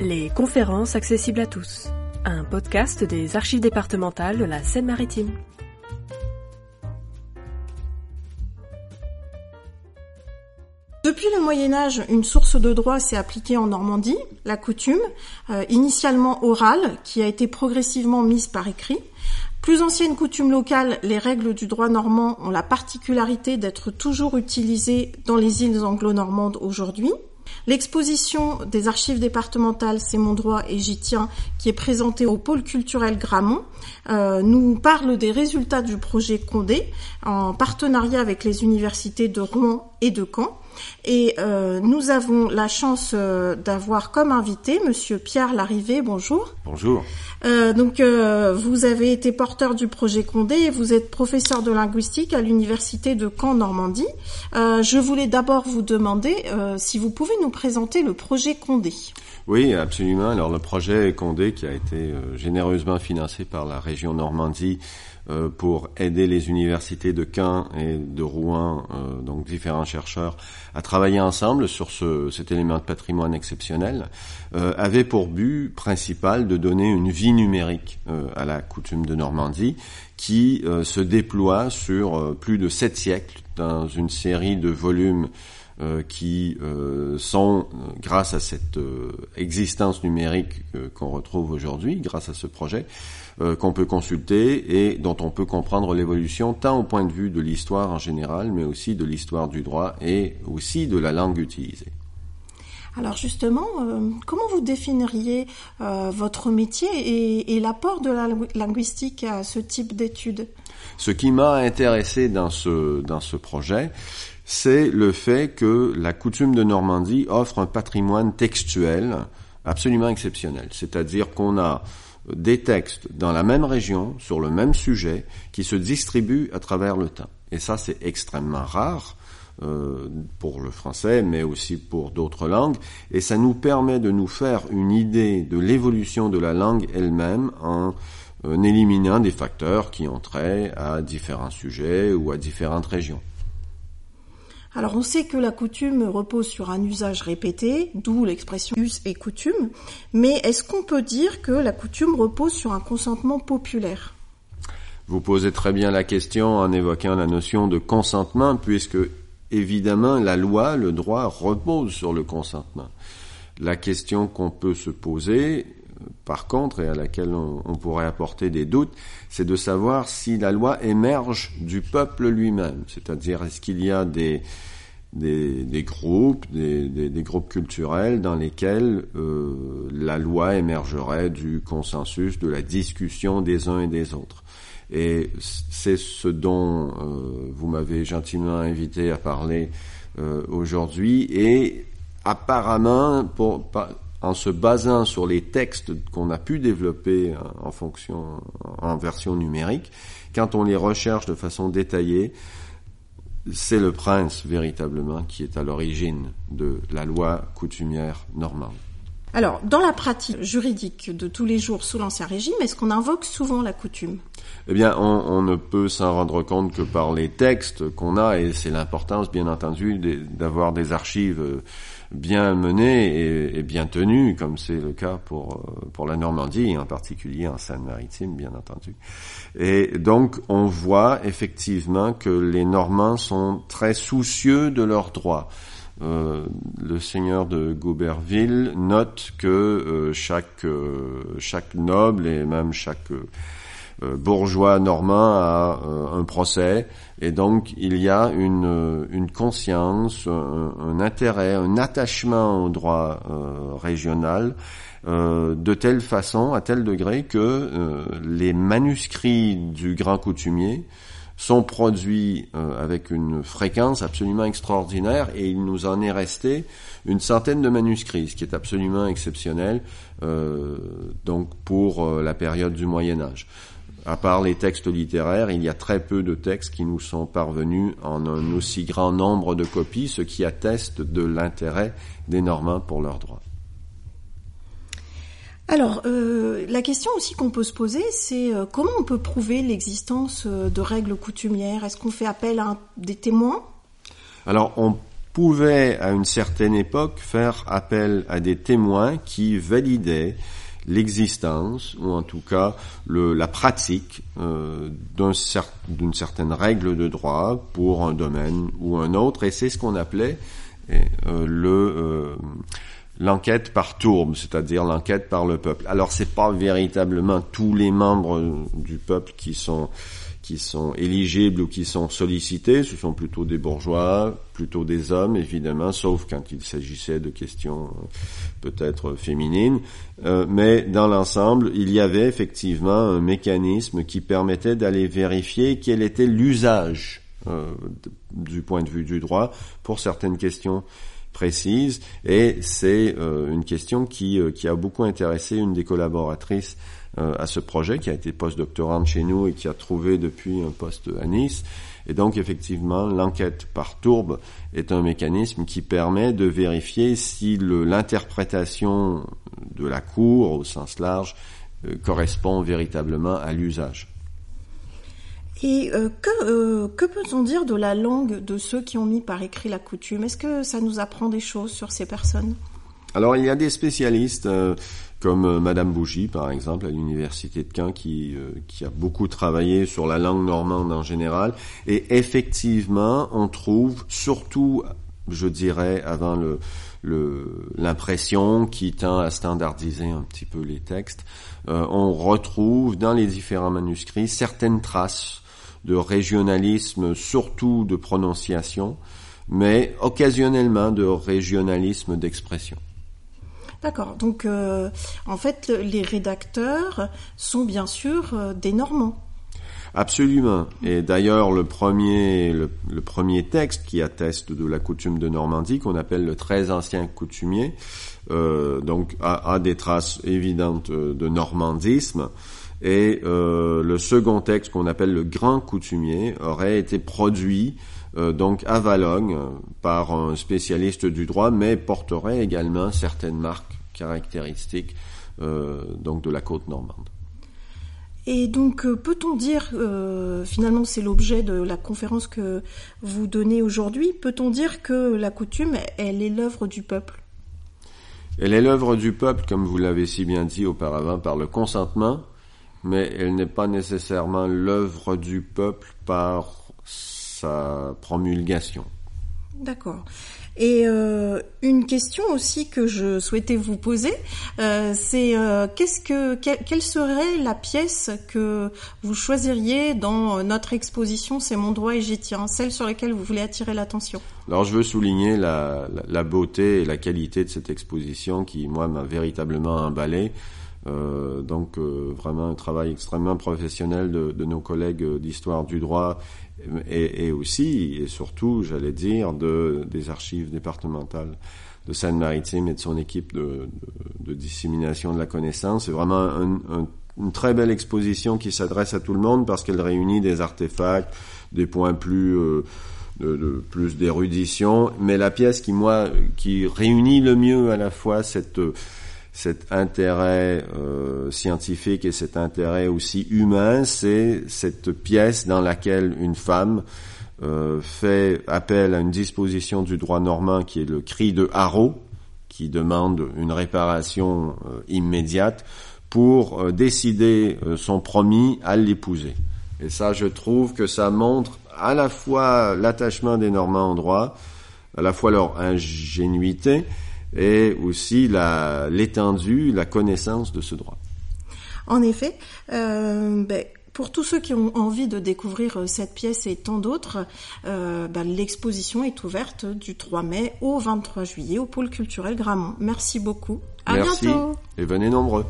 Les conférences accessibles à tous. Un podcast des archives départementales de la Seine-Maritime. Depuis le Moyen Âge, une source de droit s'est appliquée en Normandie, la coutume, euh, initialement orale, qui a été progressivement mise par écrit. Plus ancienne coutume locale, les règles du droit normand ont la particularité d'être toujours utilisées dans les îles anglo-normandes aujourd'hui. L'exposition des archives départementales C'est mon droit et j'y tiens, qui est présentée au pôle culturel Gramont, euh, nous parle des résultats du projet Condé en partenariat avec les universités de Rouen et de Caen. Et euh, nous avons la chance euh, d'avoir comme invité Monsieur Pierre Larrivé. Bonjour. Bonjour. Euh, donc, vous avez été porteur du projet Condé et vous êtes professeur de linguistique à l'université de Caen Normandie. Je voulais d'abord vous demander si vous pouvez nous présenter le projet Condé. Oui, absolument. Alors, le projet Condé, qui a été généreusement financé par la région Normandie pour aider les universités de Caen et de Rouen, euh, donc différents chercheurs, à travailler ensemble sur ce, cet élément de patrimoine exceptionnel, euh, avait pour but principal de donner une vie numérique à la coutume de Normandie, qui se déploie sur plus de sept siècles dans une série de volumes qui sont, grâce à cette existence numérique qu'on retrouve aujourd'hui, grâce à ce projet, euh, qu'on peut consulter et dont on peut comprendre l'évolution tant au point de vue de l'histoire en général, mais aussi de l'histoire du droit et aussi de la langue utilisée. Alors justement, euh, comment vous définiriez euh, votre métier et, et l'apport de la linguistique à ce type d'études? Ce qui m'a intéressé dans ce, dans ce projet, c'est le fait que la coutume de Normandie offre un patrimoine textuel absolument exceptionnel. C'est-à-dire qu'on a des textes dans la même région, sur le même sujet, qui se distribuent à travers le temps. Et ça, c'est extrêmement rare euh, pour le français, mais aussi pour d'autres langues. Et ça nous permet de nous faire une idée de l'évolution de la langue elle-même en euh, éliminant des facteurs qui ont trait à différents sujets ou à différentes régions. Alors on sait que la coutume repose sur un usage répété, d'où l'expression us et coutume, mais est-ce qu'on peut dire que la coutume repose sur un consentement populaire? Vous posez très bien la question en évoquant la notion de consentement, puisque évidemment la loi, le droit repose sur le consentement. La question qu'on peut se poser, par contre, et à laquelle on, pourrait apporter des doutes, c'est de savoir si la loi émerge du peuple lui-même, c'est-à-dire est-ce qu'il y a des, des, groupes, des, des, des, groupes culturels dans lesquels euh, la loi émergerait du consensus, de la discussion des uns et des autres. Et c'est ce dont euh, vous m'avez gentiment invité à parler euh, aujourd'hui. Et apparemment, pour, en se basant sur les textes qu'on a pu développer en fonction, en version numérique, quand on les recherche de façon détaillée, c'est le prince véritablement qui est à l'origine de la loi coutumière normande. Alors, dans la pratique juridique de tous les jours sous l'Ancien Régime, est-ce qu'on invoque souvent la coutume? Eh bien, on, ne peut s'en rendre compte que par les textes qu'on a, et c'est l'importance, bien entendu, d'avoir des archives bien menées et, bien tenues, comme c'est le cas pour, euh, la Normandie, en particulier en Seine-Maritime, bien entendu. Et donc, on voit effectivement que les Normands sont très soucieux de leurs droits. Euh, le seigneur de Gouberville note que euh, chaque euh, chaque noble et même chaque bourgeois normand a un procès. Et donc il y a une une conscience, un, un intérêt, un attachement au droit régional de telle façon, à tel degré que les manuscrits du grand coutumier sont produits euh, avec une fréquence absolument extraordinaire et il nous en est resté une centaine de manuscrits, ce qui est absolument exceptionnel euh, donc pour euh, la période du Moyen Âge. À part les textes littéraires, il y a très peu de textes qui nous sont parvenus en un aussi grand nombre de copies, ce qui atteste de l'intérêt des Normands pour leurs droits. Alors, euh, la question aussi qu'on peut se poser, c'est euh, comment on peut prouver l'existence euh, de règles coutumières? Est-ce qu'on fait appel à des témoins? Alors, on pouvait à une certaine époque faire appel à des témoins qui validaient l'existence, ou en tout cas le, la pratique euh, d'une certaine règle de droit pour un domaine ou un autre, et c'est ce qu'on appelait euh, le euh, l'enquête par tourbe, c'est-à-dire l'enquête par le peuple. Alors c'est pas véritablement tous les membres du peuple qui sont qui sont éligibles ou qui sont sollicités, ce sont plutôt des bourgeois, plutôt des hommes évidemment, sauf quand il s'agissait de questions euh, peut-être féminines. Euh, mais dans l'ensemble, il y avait effectivement un mécanisme qui permettait d'aller vérifier quel était l'usage euh, du point de vue du droit pour certaines questions précises. Et c'est une question qui, qui a beaucoup intéressé une des collaboratrices euh, à ce projet, qui a été post-doctorante chez nous et qui a trouvé depuis un poste à Nice. Et donc effectivement, l'enquête par tourbe est un mécanisme qui permet de vérifier si l'interprétation de la Cour au sens large euh, correspond véritablement à l'usage. Et euh, que, que peut-on dire de la langue de ceux qui ont mis par écrit la coutume? Est-ce que ça nous apprend des choses sur ces personnes? Alors il y a des spécialistes comme euh, Madame Bougie, par exemple, à l'université de Caen, qui, euh, qui a beaucoup travaillé sur la langue normande en général. Et effectivement, on trouve surtout, je dirais, avant l'impression qui tend à standardiser un petit peu les textes, euh, on retrouve dans les différents manuscrits certaines traces de régionalisme, surtout de prononciation, mais occasionnellement de régionalisme d'expression. D'accord. Donc, euh, en fait, les rédacteurs sont bien sûr euh, des Normands. Absolument. Et d'ailleurs, le premier, le, premier texte qui atteste de la coutume de Normandie, qu'on appelle le très ancien coutumier, euh, donc a, des traces évidentes de normandisme. Et le second texte qu'on appelle le grand coutumier aurait été produit euh, donc à Valogne par un spécialiste du droit, mais porterait également certaines marques caractéristiques euh, donc de la côte normande. Et donc, euh, peut-on dire, finalement, c'est l'objet de la conférence que vous donnez aujourd'hui, peut-on dire que la coutume, elle est l'œuvre du peuple? Elle est l'œuvre du peuple, comme vous l'avez si bien dit auparavant, par le consentement, mais elle n'est pas nécessairement l'œuvre du peuple par sa promulgation. D'accord. Et euh, une question aussi que je souhaitais vous poser, euh, c'est euh, qu'est-ce que quelle serait la pièce que vous choisiriez dans notre exposition C'est mon droit et j'y tiens, celle sur laquelle vous voulez attirer l'attention. Alors je veux souligner la, la, beauté et la qualité de cette exposition qui moi m'a véritablement emballé. Euh, donc euh, vraiment un travail extrêmement professionnel de, de nos collègues d'histoire du droit et, et, aussi et surtout, j'allais dire, de, des archives départementales de Seine-Maritime et de son équipe de, de, dissémination de la connaissance. C'est vraiment un, un, une très belle exposition qui s'adresse à tout le monde parce qu'elle réunit des artefacts, des points plus euh, de, de, plus d'érudition, mais la pièce qui moi qui réunit le mieux à la fois cette cet intérêt euh, scientifique et cet intérêt aussi humain, c'est cette pièce dans laquelle une femme euh, fait appel à une disposition du droit normand qui est le cri de haro, qui demande une réparation euh, immédiate pour décider son promis à l'épouser. Et ça, je trouve que ça montre à la fois l'attachement des Normands au droit, à la fois leur ingénuité, et aussi l'étendue, la, connaissance de ce droit. En effet, euh, ben, pour tous ceux qui ont envie de découvrir euh, cette pièce et tant d'autres, euh, ben, l'exposition est ouverte du 3 mai au 23 juillet au pôle culturel Gramont. Merci beaucoup. À Merci bientôt. Et venez nombreux.